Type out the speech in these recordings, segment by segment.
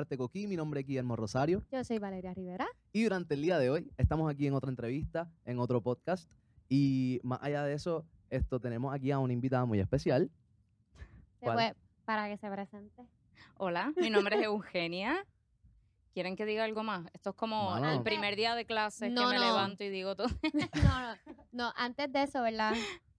Arte Coquí, mi nombre es Guillermo Rosario Yo soy Valeria Rivera. y durante el día de hoy estamos aquí en otra entrevista, en otro podcast y más allá de eso, esto tenemos aquí a una invitada muy especial. Para que se presente. Hola, mi nombre es Eugenia. ¿Quieren que diga algo más? Esto es como Mano. el primer día de clases No, que me no. levanto y digo todo. No, no, no, antes de eso, ¿verdad?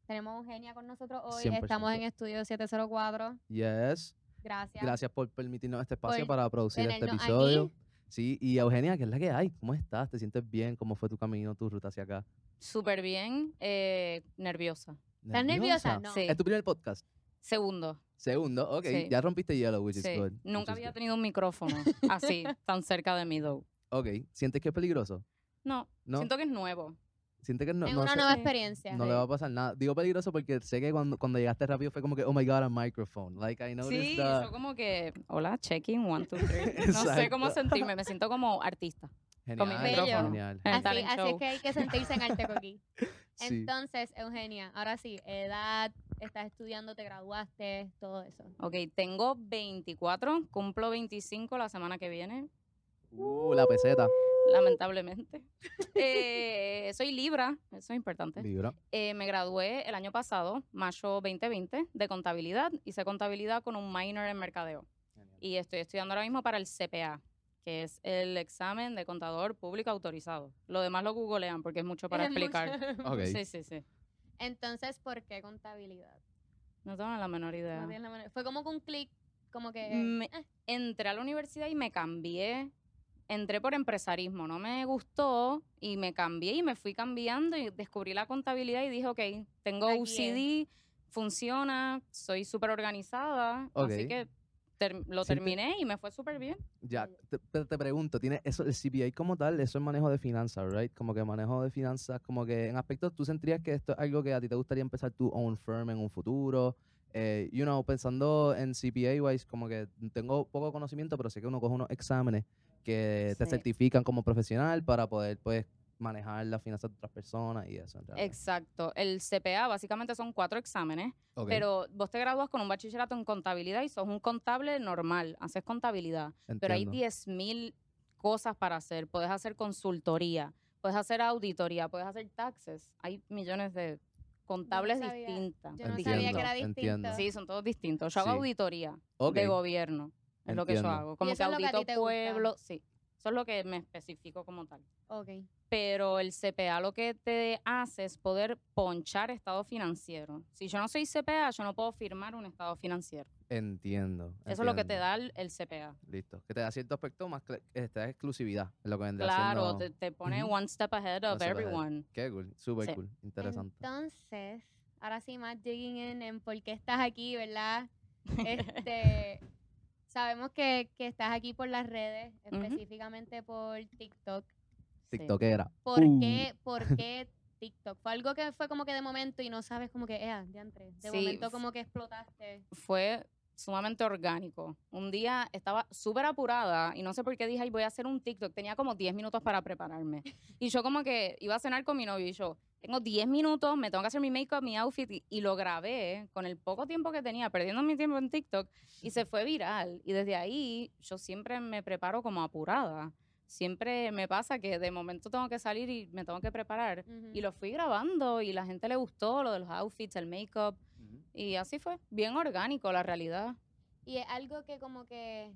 Tenemos a Eugenia con nosotros hoy. 100%. Estamos en estudio 704. Yes, Gracias. gracias por permitirnos este espacio Por para producir este episodio. aquí. Sí, y Eugenia, ¿qué es la que hay? ¿Cómo estás? ¿Te sientes bien? ¿Cómo fue tu camino, tu ruta hacia acá? Súper bien, eh, nerviosa. ¿Estás nerviosa? No. Sí. ¿Es tu primer podcast? Segundo, Segundo, ok, Sí. ya rompiste hielo, which is sí. good. Nunca is había good. tenido un micrófono así, tan cerca de mí, though. Ok, ¿sientes que es peligroso? No, ¿No? siento que es nuevo. ¿Sientes que no, es no una sé- nueva experiencia. no le va a pasar nada? Digo peligroso porque sé que cuando, cuando llegaste rápido fue como que, oh my god, a microphone. Like, I noticed Sí, the- yo como que, hola, checking, one, two, three. No sé cómo sentirme, me siento como artista. Genial, mi micrófono. genial. Así, es que hay que sentirse en Arte Coquí. Sí. Entonces, Eugenia, ahora sí, edad, estás estudiando, te graduaste, todo eso. Ok, tengo 24, cumplo 25 la semana que viene. Uh, la peseta. Lamentablemente. Eh, soy Libra, eso es importante. Libra. Eh, me gradué el año pasado, mayo 2020, de contabilidad. Hice contabilidad con un minor en mercadeo. Y estoy estudiando ahora mismo para el CPA, que es el examen de contador público autorizado. Lo demás lo googlean porque es mucho para Es mucho. explicar. Sí, sí, sí. Entonces, ¿por qué contabilidad? No tengo la menor idea. No la Fue como que un clic, como que... Me- eh, entré a la universidad y me cambié. Entré por empresarismo, no me gustó y me cambié y me fui cambiando y descubrí la contabilidad y dije, ok, tengo Aquí UCD, funciona, soy súper organizada, Ok. así que ter- lo Siente- terminé y me fue súper bien. Ya, te, te- te pregunto, ¿tiene eso, el CPA como tal, eso es manejo de finanzas, right? Como que manejo de finanzas, como que en aspectos, ¿tú sentirías que esto es algo que a ti te gustaría empezar tu own firm en un futuro? Eh, you know, pensando en CPA wise, como que tengo poco conocimiento, pero sé que uno coge unos exámenes que te Sí. certifican como profesional para poder, pues, manejar las finanzas de otras personas y eso. en. Exacto. El CPA básicamente son cuatro exámenes, pero vos te gradúas con un bachillerato en contabilidad y sos un contable normal, haces contabilidad. Pero hay entiendo. 10.000 cosas para hacer. Puedes hacer consultoría, puedes hacer auditoría, puedes hacer taxes. Hay millones de contables distintas. Yo no Entiendo, sabía que era entiendo. distinto. Sí, son todos distintos. Yo hago Sí. auditoría de gobierno. Es lo que yo hago. Como que eso es lo que a ti audito gusta. pueblo. Sí, eso es lo que me especifico como tal. Ok. Pero el CPA lo que te hace es poder ponchar estado financiero. Si yo no soy CPA, yo no puedo firmar un estado financiero. entiendo. Eso es lo que te da el, el CPA. Listo. Que te da cierto aspecto más, da exclusividad en lo que vendrá Claro, siendo- te, te pone one step ahead of ahead. everyone. Qué cool, súper Sí. cool, interesante. Entonces, ahora sí más digging in en por qué estás aquí, ¿verdad? Este, sabemos que, que estás aquí por las redes, específicamente por TikTok. Sí. TikTokera. ¿Por Uh. qué, por qué TikTok? Fue algo que fue como que de momento y no sabes como que, eh. De Sí, momento f- como que explotaste. Fue sumamente orgánico. Un día estaba súper apurada y no sé por qué dije, ay, voy a hacer un TikTok. Tenía como 10 minutos para prepararme. Y yo como que iba a cenar con mi novio y yo, tengo 10 minutos, me tengo que hacer mi make-up, mi outfit y, y lo grabé con el poco tiempo que tenía, perdiendo mi tiempo en TikTok y se fue viral. Y desde ahí yo siempre me preparo como apurada. Siempre me pasa que de momento tengo que salir y me tengo que preparar. Y lo fui grabando y la gente le gustó lo de los outfits, el make-up. Y así fue, bien orgánico la realidad. Y es algo que como que,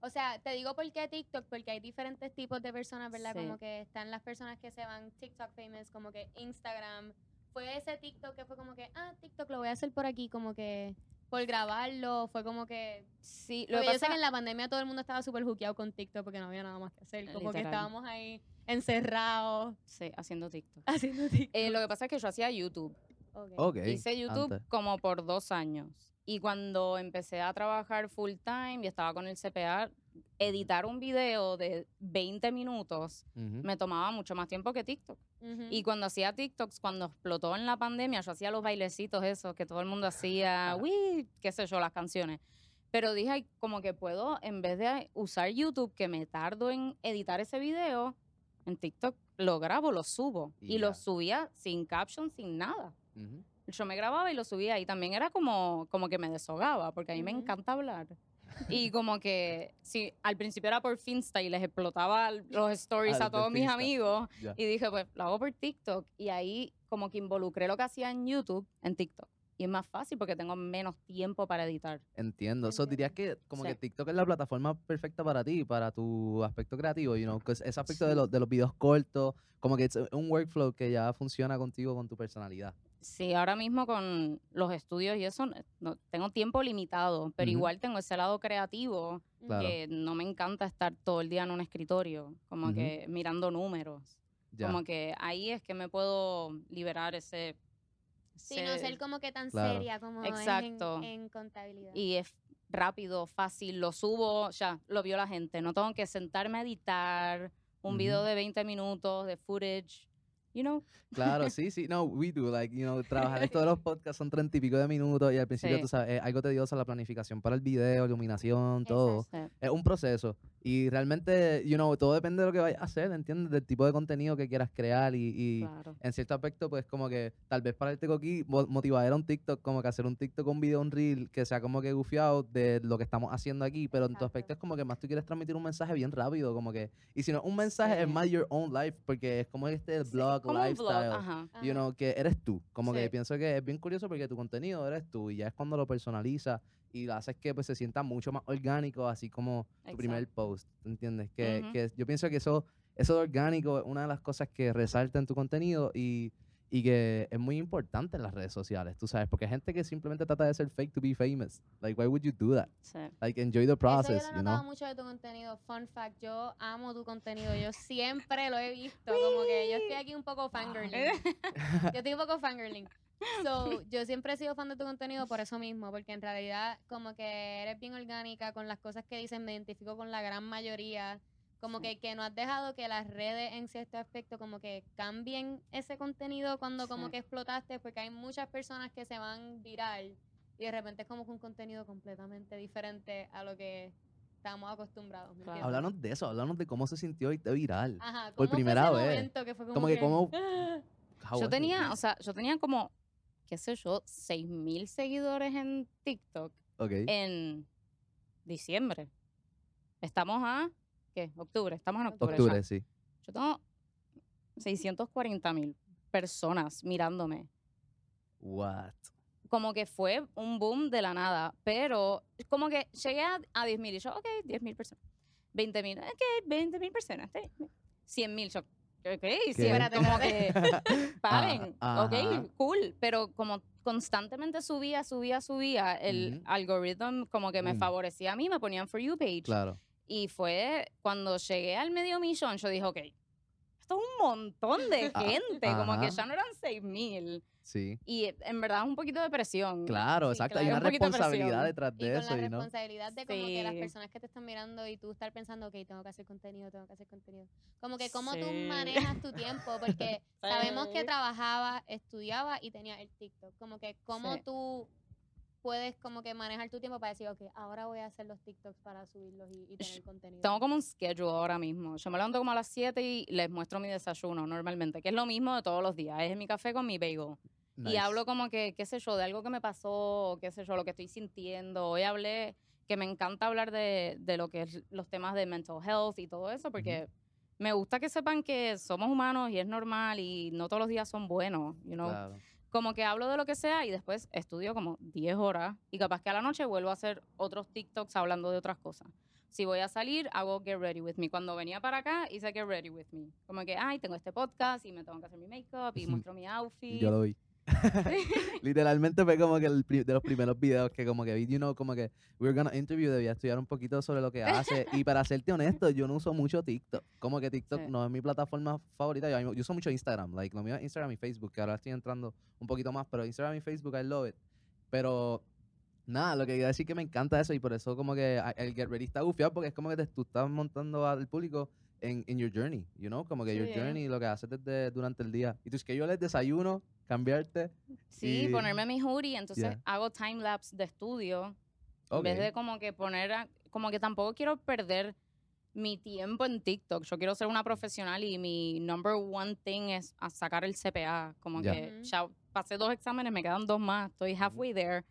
o sea, te digo por qué TikTok, porque hay diferentes tipos de personas, ¿verdad? Sí. Como que están las personas que se van TikTok famous, como que Instagram. Fue ese TikTok que fue como que, ah, TikTok lo voy a hacer por aquí, como que por grabarlo, fue como que... Sí, lo que yo sé pasa que en la pandemia todo el mundo estaba súper juqueado con TikTok porque no había nada más que hacer, como que estábamos ahí encerrados sí, haciendo TikTok. haciendo TikTok. Eh, lo que pasa es que yo hacía YouTube. Ok. Ok. Hice YouTube antes. como por dos años. Y cuando empecé a trabajar full time y estaba con el CPA, editar un video de 20 minutos Ujú. me tomaba mucho más tiempo que TikTok. Ujú. Y cuando hacía TikToks, cuando explotó en la pandemia, yo hacía los bailecitos esos que todo el mundo hacía, uy, qué sé yo, las canciones. Pero dije, "Ay, como que puedo, en vez de usar YouTube, que me tardo en editar ese video, en TikTok lo grabo, lo subo. Y Y, lo subía sin caption, sin nada. Ujú. Yo me grababa y lo subía y también era como, como que me deshogaba, porque a mí me encanta hablar. Y como que, sí, al principio era por Finsta y les explotaba los stories Ah, a todos mis Finsta. amigos. Ya. Y dije, pues lo hago por TikTok. Y ahí como que involucré lo que hacía en YouTube en TikTok. Y es más fácil porque tengo menos tiempo para editar. Entiendo. So, dirías que como Sí. que TikTok es la plataforma perfecta para ti, para tu aspecto creativo, you know, ese aspecto de, los, de los videos cortos, como que es un workflow que ya funciona contigo, con tu personalidad. Sí, ahora mismo con los estudios y eso, eh, no, tengo tiempo limitado, pero igual tengo ese lado creativo Claro. que no me encanta estar todo el día en un escritorio, como que mirando números. Ya. Como que ahí es que me puedo liberar ese... Sí, no ser como que tan Claro. seria como Exacto. es en, en contabilidad. y es rápido, fácil, lo subo, ya, lo vio la gente. No tengo que sentarme a editar un video de 20 minutos de footage, you know. Claro, sí, sí. No, we do. Like, you know, trabajar esto de los podcasts son treinta y pico de minutos y al principio, Sí. tú sabes, es algo tedioso la planificación para el video, iluminación, todo. Exacto. Es un proceso. Y realmente, you know, todo depende de lo que vayas a hacer, ¿entiendes? Del tipo de contenido que quieras crear y, y Claro. en cierto aspecto, pues como que tal vez para el aquí motivar a un TikTok, como que hacer un TikTok con un video, un reel, que sea como que gufiado de lo que estamos haciendo aquí, pero en tu aspecto es como que más tú quieres transmitir un mensaje bien rápido, como que, y si no, un mensaje es Sí. más your own life, porque es como este Sí, blog, un lifestyle, vlog, ajá. you know, que eres tú, como que Sí. pienso que es bien curioso porque tu contenido eres tú, y ya es cuando lo personalizas y lo haces que pues se sienta mucho más orgánico, así como tu primer Exacto. post, ¿entiendes? Que, Ujú. que yo pienso que eso, eso de orgánico es una de las cosas que resalta en tu contenido y, y que es muy importante en las redes sociales, tú sabes, porque hay gente que simplemente trata de ser fake to be famous. Like, why would you do that? Sí. Like, enjoy the process, Eso yo lo you he notado know? mucho de tu contenido. Fun fact, yo amo tu contenido. Yo siempre lo he visto. Como que yo estoy aquí un poco fangirling. Yo estoy un poco fangirling. So, yo siempre he sido fan de tu contenido por eso mismo, porque en realidad como que eres bien orgánica con las cosas que dices, me identifico con la gran mayoría. Como Sí. que, que no has dejado que las redes en cierto aspecto como que cambien ese contenido cuando como Sí. que explotaste, porque hay muchas personas que se van viral y de repente es como que un contenido completamente diferente a lo que estamos acostumbrados. ¿me Claro. Háblanos de eso, háblanos de cómo se sintió irte viral. Ajá, por ¿cómo fue primera ese vez. que fue como, Como que "Ah"? How Yo tenía, o sea, yo tenía como, qué sé yo, 6.000 seguidores en TikTok Ok. en diciembre. Estamos a, ¿qué? Octubre. Estamos en octubre. ya. Octubre, sí. Yo tengo 640 mil personas mirándome. What? Como que fue un boom de la nada, pero como que llegué a, a 10 mil y yo, ok, 10 mil personas. 20 mil, ok, 20 mil personas. está bien. 100 mil, yo, ok, 100, Espérate, como que paren, Ajá. ok, cool, pero como constantemente subía, subía, subía, el algoritmo como que me Mm. favorecía a mí, me ponían For You page. Claro. Y fue cuando llegué al medio millón, yo dije, ok, esto es un montón de Ah, gente, como que ya no eran 6 mil. Sí. Y eh, en verdad es un poquito de presión. Claro, Sí, exacto. claro. Hay una Un de responsabilidad presión. detrás Y de con eso, la you know? responsabilidad de como que las Sí. personas que te están mirando y tú estar pensando, ok, tengo que hacer contenido, tengo que hacer contenido. Como que cómo tú Sí. manejas tu tiempo, porque sabemos que Sí. trabajaba, estudiaba y tenía el TikTok. Como que cómo Sí. tú puedes como que manejar tu tiempo para decir, ok, ahora voy a hacer los TikToks para subirlos y, y tener contenido. Tengo como un schedule ahora mismo. Yo me levanto como a las 7 y les muestro mi desayuno normalmente, que es lo mismo de todos los días. Es mi café con mi bagel. Y Nice. hablo como que, qué sé yo, de algo que me pasó, qué sé yo, lo que estoy sintiendo. Hoy hablé, que me encanta hablar de, de lo que es los temas de mental health y todo eso, porque me gusta que sepan que somos humanos y es normal y no todos los días son buenos, you know? Claro. Como que hablo de lo que sea y después estudio como 10 horas y capaz que a la noche vuelvo a hacer otros TikToks hablando de otras cosas. Si voy a salir, hago Get Ready With Me. Cuando venía para acá, hice Get Ready With Me. Como que, ay, tengo este podcast y me tengo que hacer mi makeup y muestro mi outfit. Yo lo vi. Literalmente fue como que el de los primeros videos que como que vi, you know, como que we were gonna interview, debía estudiar un poquito sobre lo que hace. y para serte honesto, yo no uso mucho TikTok. Como que TikTok Sí. no es mi plataforma favorita. Yo, yo uso mucho Instagram. Like, lo mío es Instagram y Facebook, que ahora estoy entrando un poquito más, pero Instagram y Facebook, I love it. Pero nada, lo que quería decir que me encanta eso y por eso como que el Get Ready está gufiado porque es como que te, tú estás montando al público en your journey, you know, como que your Sí. journey, lo que haces desde, durante el día. Y tú es que yo les desayuno, cambiarte. Sí, Y- ponerme mi hoodie, entonces Yeah. hago time lapse de estudio. En vez de como que poner, a- como que tampoco quiero perder mi tiempo en TikTok. Yo quiero ser una profesional y mi number one thing es a sacar el CPA. Como que ya pasé dos exámenes, me quedan dos más, estoy halfway there.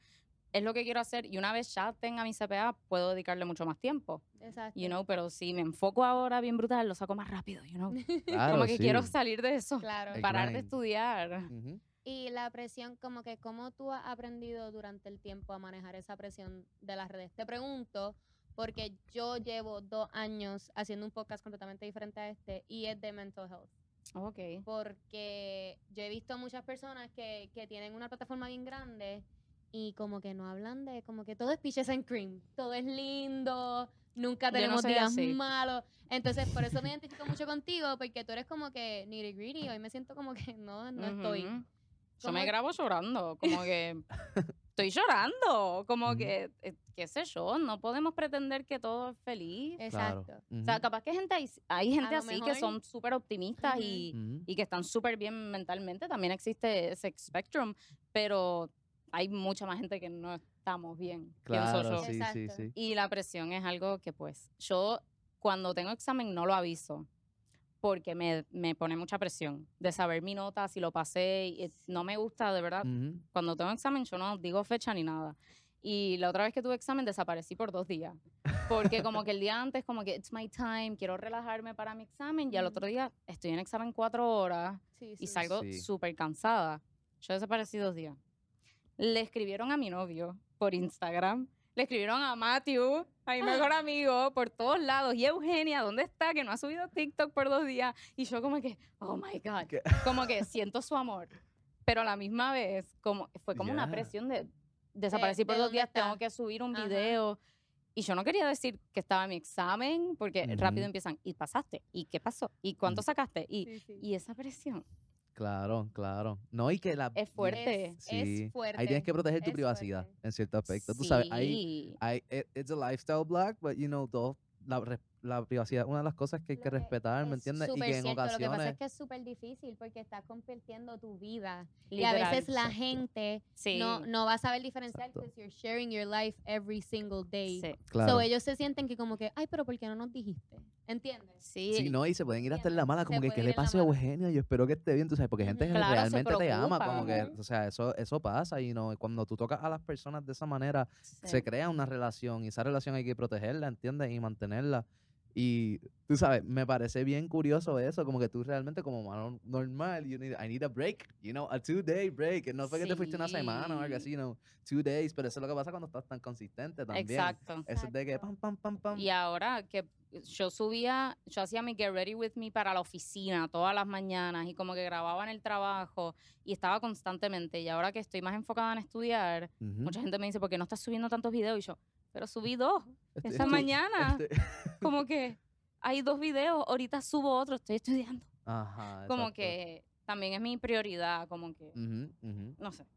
Es lo que quiero hacer y una vez ya tenga mi CPA puedo dedicarle mucho más tiempo, Exacto. you know, pero si me enfoco ahora bien brutal, lo saco más rápido, you know. Claro, Como que quiero sí. salir de eso, Claro. Parar de estudiar. Ujú. Y la presión, como que, ¿cómo tú has aprendido durante el tiempo a manejar esa presión de las redes? Te pregunto, porque yo llevo dos años haciendo un podcast completamente diferente a este y es de mental health. Ok. Porque yo he visto muchas personas que, que tienen una plataforma bien grande y como que no hablan de, como que todo es peaches and cream, todo es lindo, nunca Yo no tenemos soy días así. malos. Entonces, por eso me identifico mucho contigo, porque tú eres como que nitty gritty, hoy me siento como que no, no estoy. Ujú. Yo ¿Cómo me grabo llorando, como que estoy llorando, como que, eh, qué sé yo, no podemos pretender que todo es feliz. Claro. Exacto. O sea, capaz que gente hay, hay gente así que mejor. son súper optimistas Ujú. y, Ujú. y que están súper bien mentalmente, también existe ese spectrum, pero hay mucha más gente que no estamos bien, Claro, yo. sí, sí, sí. Y la presión es algo que pues yo cuando tengo examen no lo aviso porque me, me pone mucha presión de saber mi nota, si lo pasé, y, eh, no me gusta de verdad. Ujú. Cuando tengo examen yo no digo fecha ni nada. Y la otra vez que tuve examen desaparecí por dos días. Porque como que el día antes como que it's my time, quiero relajarme para mi examen y al otro día estoy en examen cuatro horas Sí, y sí. salgo Sí. súper cansada. Yo desaparecí dos días. Le escribieron a mi novio por Instagram. Le escribieron a Matthew, a mi mejor amigo, por todos lados. Y Eugenia, ¿dónde está? Que no ha subido TikTok por dos días. Y yo como que, oh my God. ¿Qué? Como que siento su amor. Pero a la misma vez, como, fue como una presión de desaparecí por de dos días, está. tengo que subir un Ajá. video. Y yo no quería decir que estaba en mi examen, porque rápido empiezan, ¿y pasaste? ¿Y qué pasó? ¿Y cuánto sacaste? Y, Sí, sí. y esa presión Claro, claro. No, y que la... es fuerte. Es, Sí. es fuerte. Ahí tienes que proteger tu es privacidad fuerte. en cierto aspecto. Tú sabes, ahí, Sí. It- it's a lifestyle block, but you know, todo, la, la privacidad es una de las cosas que hay que que respetar, ¿me es entiendes? Y que en cierto, Lo que pasa ocasiones... es que es súper difícil porque estás compartiendo tu vida. Y Literal. a veces la Exacto. gente Sí. no, no va a saber diferenciar because you're sharing your life every single day. sí. Claro. So ellos se sienten que como que, ay, pero ¿por qué no nos dijiste? ¿Entiendes? Sí. Sí, no, y se pueden ir hasta en la mala, Se como que, puede ¿qué le pasa a. Eugenia? Yo espero que esté bien, tú sabes, porque gente que Claro, se realmente te ama, como que, o sea, eso, eso pasa, y no, cuando tú tocas a las personas de esa manera, sí. se crea una relación, y esa relación hay que protegerla, ¿entiendes? Y mantenerla. Y tú sabes, me parece bien curioso eso, como que tú realmente como humano normal, you need, I need a break, you know, a two day break. No fue que te fuiste una semana o algo Sí. así, you know, two days, pero eso es lo que pasa cuando estás tan consistente también. Exacto. Eso es de que pam, pam, pam, pam. Y ahora que yo subía, yo hacía mi Get Ready With Me para la oficina todas las mañanas y como que grababa en el trabajo y estaba constantemente. Y ahora que estoy más enfocada en estudiar, Ujú. mucha gente me dice, ¿por qué no estás subiendo tantos videos? Y yo, pero subí dos Este- esta mañana. este- Como que hay dos videos, ahorita subo otro, estoy estudiando. Ajá, Como exacto. que también es mi prioridad, como que, no sé.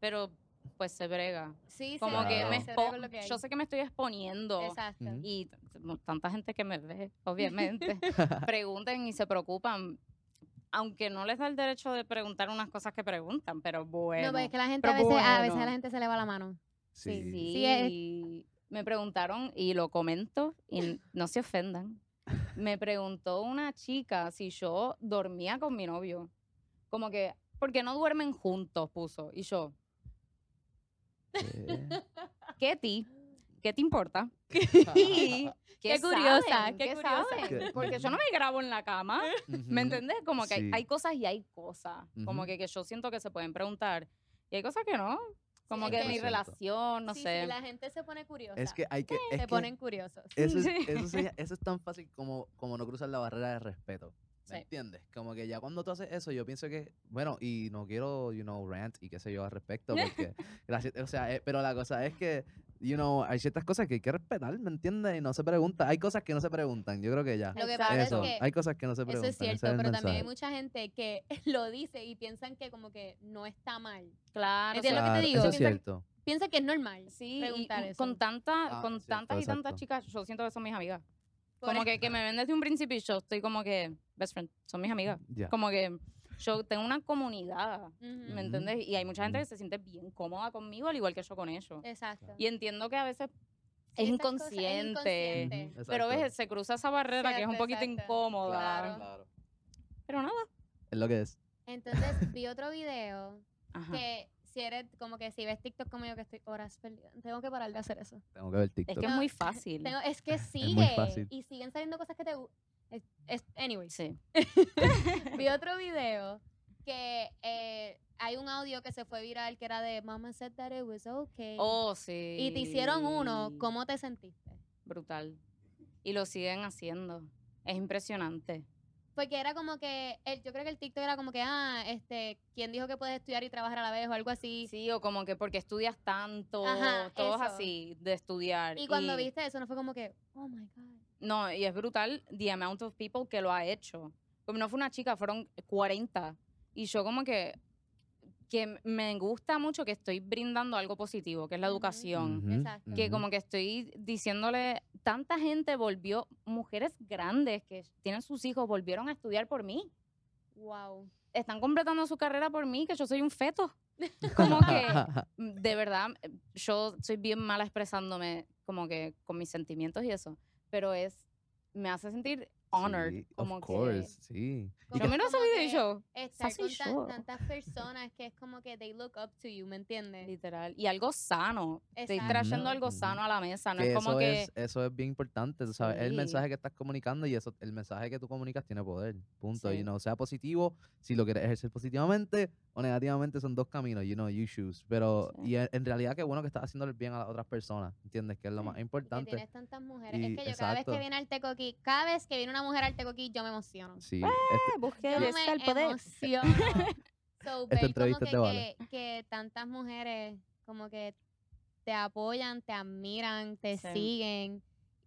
Pero pues se brega. Sí, Como se que brega, me se lo que yo sé que me estoy exponiendo. Exacto. Y tanta gente que me ve, obviamente, pregunten y se preocupan, aunque no les da el derecho de preguntar unas cosas que preguntan, pero bueno. no, pero es que la gente a veces, a veces a bueno. la gente se le va la mano. Sí. sí, Sí, es- me preguntaron y lo comento y no se ofendan. Me preguntó una chica si yo dormía con mi novio. Como que, ¿por qué no duermen juntos? Puso. Y yo, ¿Qué? ¿qué ti? ¿Qué te importa? Y, Qué curiosa, saben? qué ¿Qué curiosa. saben? ¿Qué? Porque yo no me grabo en la cama. ¿Me Ujú. entendés? Como que hay, Sí. hay cosas y hay cosas. Como que, que yo siento que se pueden preguntar. Y hay cosas que no. Como que que- mi 100%. relación, no sí, sé. sí, la gente se pone curiosa. Es que hay que. es se que ponen curiosos. Eso es, Sí. eso, es tan fácil como, como no cruzar la barrera de respeto. ¿Me Sí. entiendes? Como que ya cuando tú haces eso, yo pienso que, bueno, y no quiero, you know, rant y qué sé yo al respecto, porque, gracias, o sea, eh, pero la cosa es que, you know, hay ciertas cosas que hay que respetar, ¿me entiendes? Y no se pregunta, hay cosas que no se preguntan, yo creo que ya. Lo que pasa Eso, es que hay cosas que no se Eso preguntan. es cierto, el pero también hay mucha gente que lo dice y piensan que como que no está mal. Claro. ¿Entiendes lo que te Claro, digo? Eso es cierto. Piensa que es normal Sí, y preguntar eso. con, tanta, Ah, con cierto, tantas y tantas chicas, yo siento que son mis amigas. Por Como que, que me ven desde un principio y yo estoy como que, best friend, son mis amigas. Ya. Como que yo tengo una comunidad, Ujú, ¿me Ujú. entiendes? Y hay mucha gente Ujú. que se siente bien cómoda conmigo, al igual que yo con ellos. Exacto. Y entiendo que a veces Sí, es cosas es inconsciente. inconsciente. Pero ves, se cruza esa barrera que es un Cierto, poquito exacto. incómoda. Claro. Claro. Pero nada. Es lo que es. Entonces vi otro video Ajá. que si eres como que si ves TikTok como yo que estoy horas perdida, tengo que parar de hacer eso. Tengo que ver Es TikTok. que es muy fácil. Tengo- es que muy sigue fácil. y siguen saliendo cosas que te es, es- anyways. Sí. Vi otro video que eh, hay un audio que se fue viral que era de Mama said that it was okay. Oh, sí. y te hicieron uno, ¿cómo te sentiste? Brutal. Y lo siguen haciendo. Es impresionante. Porque era como que, el, yo creo que el TikTok era como que, ah, este, ¿quién dijo que puedes estudiar y trabajar a la vez o algo así? Sí, o como que porque estudias tanto, Ajá, todos eso. así, de estudiar. Y cuando viste eso, no fue como que, oh my God. No, y es brutal the amount of people que lo ha hecho. Como no fue una chica, fueron 40. Y yo como que, que me gusta mucho que estoy brindando algo positivo, que es la educación. Que como que estoy diciéndole, tanta gente volvió, mujeres grandes que tienen sus hijos, volvieron a estudiar por mí. Wow. Están completando su carrera por mí, que yo soy un feto. Como que, de verdad, yo soy bien mala expresándome como que con mis sentimientos y eso, pero es, me hace sentir honored, Sí, como of que... course, sí. Y Yo que- ese como video y que yo, Estar con tan- yo. tantas personas que es como que they look up to you, ¿me entiendes? literal, y algo sano, estoy Exacto. trayendo algo sano a la mesa, no que es como eso que... es eso es bien importante, tú sabes, el Sí. mensaje que estás comunicando y eso el mensaje que tú comunicas tiene poder, punto, Sí. y no sea positivo, si lo quieres ejercer positivamente o negativamente son dos caminos, you know, you choose, pero Sí. y en, en realidad qué bueno que estás haciendo el bien a las otras personas, ¿entiendes? Que es lo Sí. más Y que importante. tienes tantas mujeres. Y- es que yo cada vez exacto. que viene al Tecoqui, cada vez que viene una mujer al Tecoqui, yo me emociono. Sí, este- busque Yo el, me el poder. emociono. so, como entrevista que, te vale. que, que tantas mujeres como que te apoyan, te admiran, te Sí. siguen.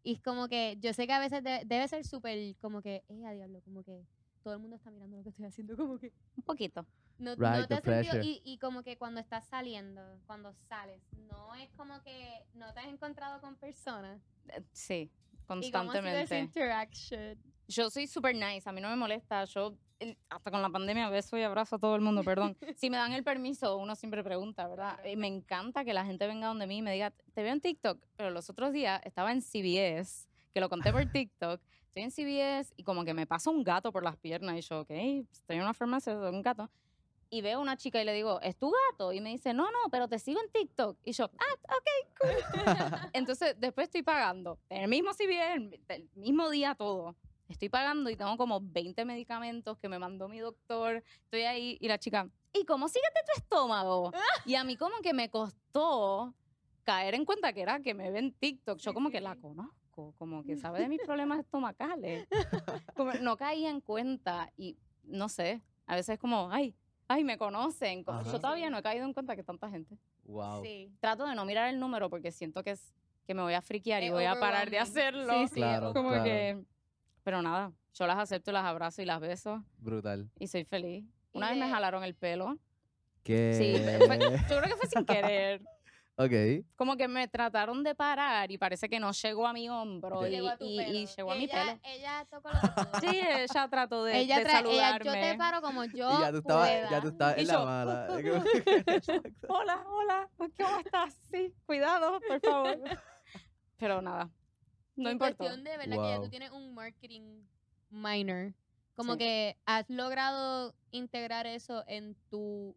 Y es como que yo sé que a veces de- debe ser súper como que, eh, a diablo, como que todo el mundo está mirando lo que estoy haciendo, como que Un poquito. No, no Right, te the has sentido, y, y como que cuando estás saliendo, cuando sales, no es como que no te has encontrado con personas. Eh, Sí, ¿Y cómo ha sido esa constantemente. interaction? Yo soy super nice, a mí no me molesta. Yo, hasta con la pandemia, beso y abrazo a todo el mundo, perdón. si me dan el permiso, uno siempre pregunta, ¿verdad? Claro. Y me encanta que la gente venga donde mí y me diga, te veo en TikTok, pero los otros días estaba en CBS, que lo conté por TikTok. Estoy en CBS y como que me pasa un gato por las piernas y yo, ok, estoy en una farmacia, un gato. Y veo a una chica y le digo, ¿es tu gato? Y me dice, no, no, pero te sigo en TikTok. Y yo, ah, ok, cool. Entonces, después estoy pagando. En el mismo el, mismo día todo. Estoy pagando y tengo como 20 medicamentos que me mandó mi doctor. Estoy ahí y la chica, ¿y cómo síguete tu estómago? Y a mí como que me costó caer en cuenta que era que me ve en TikTok. Yo como que la conozco, como que sabe de mis problemas estomacales. Como no caía en cuenta y no sé, a veces es como, ay, ay, me conocen. Ajá. Yo todavía no he caído en cuenta que tanta gente. wow. Sí. Trato de no mirar el número porque siento que es que me voy a friquear y voy a parar de hacerlo. Sí, sí, Claro, Como claro. que, pero nada, yo las acepto, las abrazo y las beso Brutal. y soy feliz. Y Una vez me jalaron el pelo. Que Sí, fue- yo creo que fue sin querer. Ok. Como que me trataron de parar y parece que no llegó a mi hombro y, Llegó a tu y- pelo. y llegó a mi ella, pelo. Ella tocó los. Sí, ella trató de, ella, de tra- ella- saludarme. yo te paro como yo Y ya tú estabas, pueda. ya tú estabas Y en la yo, mala. Exacto. Hola, hola, ¿cómo estás? Sí, cuidado, por favor. Pero nada, no en importa. cuestión de verdad que ya Wow. tú tienes un marketing minor. Como Sí. que has logrado integrar eso en tu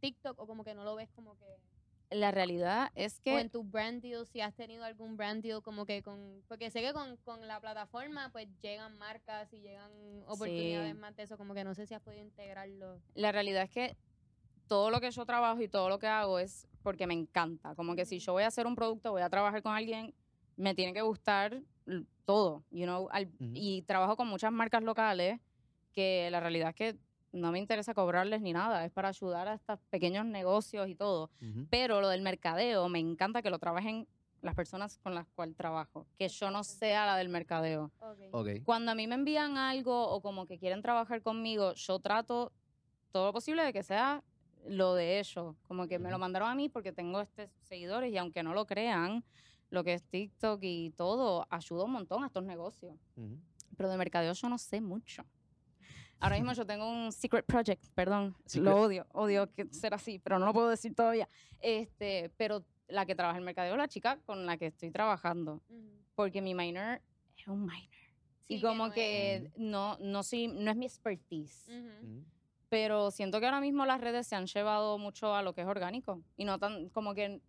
TikTok o como que no lo ves como que... La realidad es O que en tu brand deal, si has tenido algún brand deal como que con... Porque sé que con, con la plataforma pues llegan marcas y llegan oportunidades Sí. más de eso. Como que no sé si has podido integrarlo. la realidad es que todo lo que yo trabajo y todo lo que hago es porque me encanta. Como que si yo voy a hacer un producto, voy a trabajar con alguien, me tiene que gustar todo, you know, al- y trabajo con muchas marcas locales que la realidad es que no me interesa cobrarles ni nada, es para ayudar a estos pequeños negocios y todo. Pero lo del mercadeo, me encanta que lo trabajen las personas con las cuales trabajo, que yo no sea la del mercadeo. Cuando a mí me envían algo o como que quieren trabajar conmigo, yo trato todo lo posible de que sea lo de ellos. Como que me lo mandaron a mí porque tengo este seguidores y aunque no lo crean, lo que es TikTok y todo ayuda un montón a estos negocios. Pero de mercadeo yo no sé mucho. Ahora mismo yo tengo un secret project, perdón, Secret- lo odio, odio que ser así, pero no lo puedo decir todavía. Este, pero la que trabaja en mercadeo la chica con la que estoy trabajando, Ujú. porque mi minor es un minor Sí, y como no que es- no, no, soy, no es mi expertise. Ujú. Ujú. Pero siento que ahora mismo las redes se han llevado mucho a lo que es orgánico. Y no tan, como que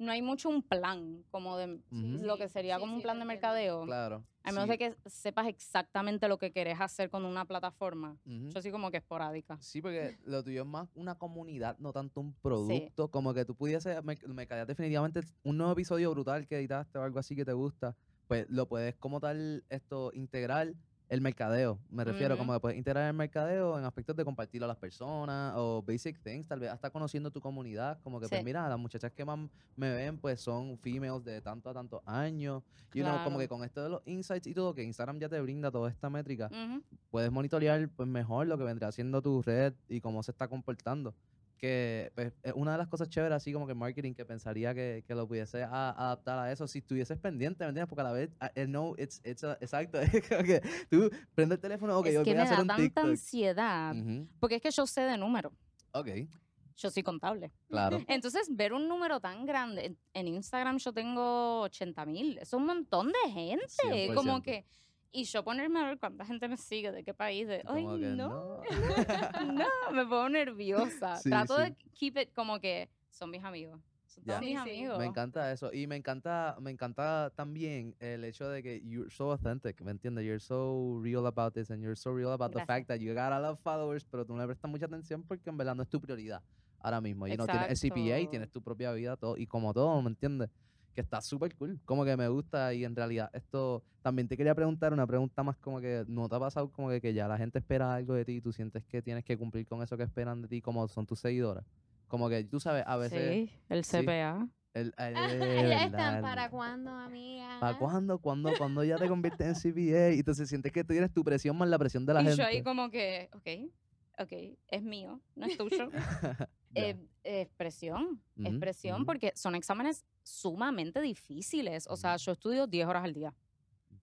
no hay mucho un plan, como de lo que sería Sí, como sí, un plan de mercadeo. Claro. A menos sí. de que sepas exactamente lo que querés hacer con una plataforma. Ujú. Yo sí como que esporádica. Sí, porque lo tuyo es más una comunidad, no tanto un producto. Como que tú pudieses, me, mercadear definitivamente un nuevo episodio brutal que editaste o algo así que te gusta, pues lo puedes como tal esto integrar el mercadeo. Me refiero, como que puedes integrar el mercadeo en aspectos de compartirlo a las personas o basic things, tal vez hasta conociendo tu comunidad. Como que, pues mira, las muchachas que más me ven, pues son females de tanto a tantos años. Y uno, como Claro. que con esto de los insights y todo, que Instagram ya te brinda toda esta métrica puedes monitorear pues, mejor lo que vendrá haciendo tu red y cómo se está comportando. Que pues, es una de las cosas chéveres, así como que marketing, que pensaría que, que lo pudiese a- adaptar a eso si estuvieses pendiente, ¿me entiendes? Porque a la vez, know it's, it's a- exacto, es como que tú prende el teléfono, ok, es hoy que voy a me hacer da un tanta TikTok. ansiedad. Ujú, Porque es que yo sé de números. Ok, Yo soy contable. claro. Entonces, ver un número tan grande, en- Instagram yo tengo 80 mil, es un montón de gente, como 100%. que, y yo ponerme a ver cuánta gente me sigue, de qué país, de, ay, que no, no, me pongo nerviosa. Sí, Trato sí. de keep it como que son mis amigos, son Ya. todos mis Sí, sí. amigos. Me encanta eso. Y me encanta, me encanta también el hecho de que you're so authentic, ¿me entiendes? You're so real about this and you're so real about the Gracias. fact that you got a lot of followers, pero tú no le prestas mucha atención porque en verdad no es tu prioridad ahora mismo. Y no tienes el CPA, tienes tu propia vida todo, y como todo, ¿me entiendes? Que está súper cool. Como que me gusta y en realidad esto... También te quería preguntar una pregunta más como que ¿no te ha pasado como que, que ya la gente espera algo de ti y tú sientes que tienes que cumplir con eso que esperan de ti como son tus seguidoras? Como que tú sabes, a veces... Sí, el sí. CPA. El, el- eh, ya están. el- ¿Para cuándo, amiga? ¿Para cuándo? ¿Cuándo? Cuando ya te conviertes en CPA? Y entonces sientes que tú tienes tu presión más la presión de la y gente. yo ahí como que, ok, ok, es mío, no es tuyo. Eh, expresión, Ujú, expresión, ujú. porque son exámenes sumamente difíciles. O sea, yo estudio 10 horas al día.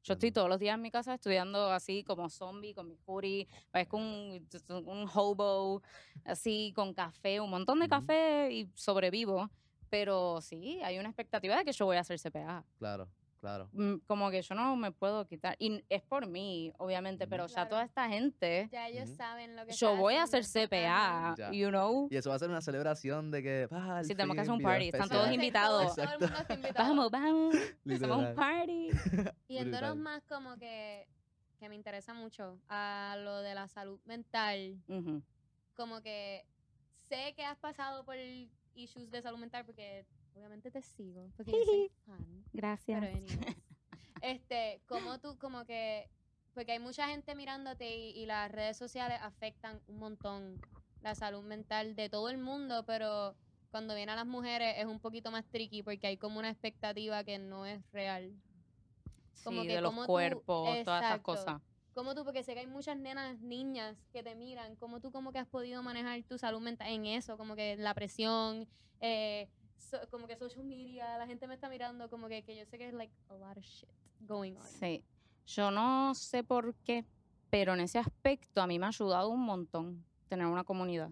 Yo estoy todos los días en mi casa estudiando así como zombie, con mi hoodie, parezco un, un hobo, así con café, un montón de café y sobrevivo. Pero sí, hay una expectativa de que yo voy a hacer CPA. Claro, claro. Mm, Como que yo no me puedo quitar. Y es por mí, obviamente, pero ya Claro. toda esta gente, Ya ellos saben lo que yo voy a hacer. CPA. Ya. you know. Y eso va a ser una celebración de que. Ah, Sí, tenemos que hacer un party, están especial. todos Sí, invitados. Todo, todo el mundo está invitado. Vamos, vamos, hacemos un party. Yéndonos más como que, que me interesa mucho a lo de la salud mental, Ujú. como que sé que has pasado por issues de salud mental porque obviamente te sigo, porque yo soy fan. Gracias. Pero este, como tú, como que, porque hay mucha gente mirándote y, y las redes sociales afectan un montón la salud mental de todo el mundo, pero cuando viene a las mujeres es un poquito más tricky porque hay como una expectativa que no es real. Como sí, que de los cómo tú- cuerpos, todas exacto. cosas. Como tú, porque sé que hay muchas nenas, niñas que te miran, como tú como que has podido manejar tu salud mental en eso, como que la presión, eh, so- como que social media, la gente me está mirando, como que, que yo sé que es like a lot of shit going on. Sí. Yo no sé por qué, pero en ese aspecto a mí me ha ayudado un montón tener una comunidad.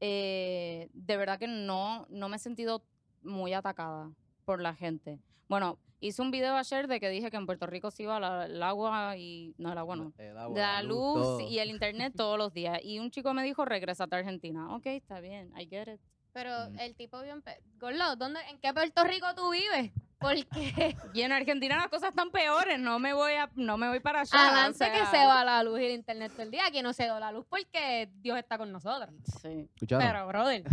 Eh, de verdad que no, no me he sentido muy atacada por la gente. Bueno, hice un video ayer de que dije que en Puerto Rico se iba la- el agua y... No, el agua no. El agua, La luz todo. y el internet todos los días. Y un chico me dijo, regrésate a Argentina. Ok, está bien, I get it. Pero Mm. el tipo bien... pe- Gordo, ¿dónde, ¿en qué Puerto Rico tú vives? Porque Y en Argentina las cosas están peores, no me voy a, no me voy para allá. o adelante que sea, se va la luz y el internet todo el día, aquí no se da la luz porque Dios está con nosotros. Sí. ¿Escucharon? Pero, brother,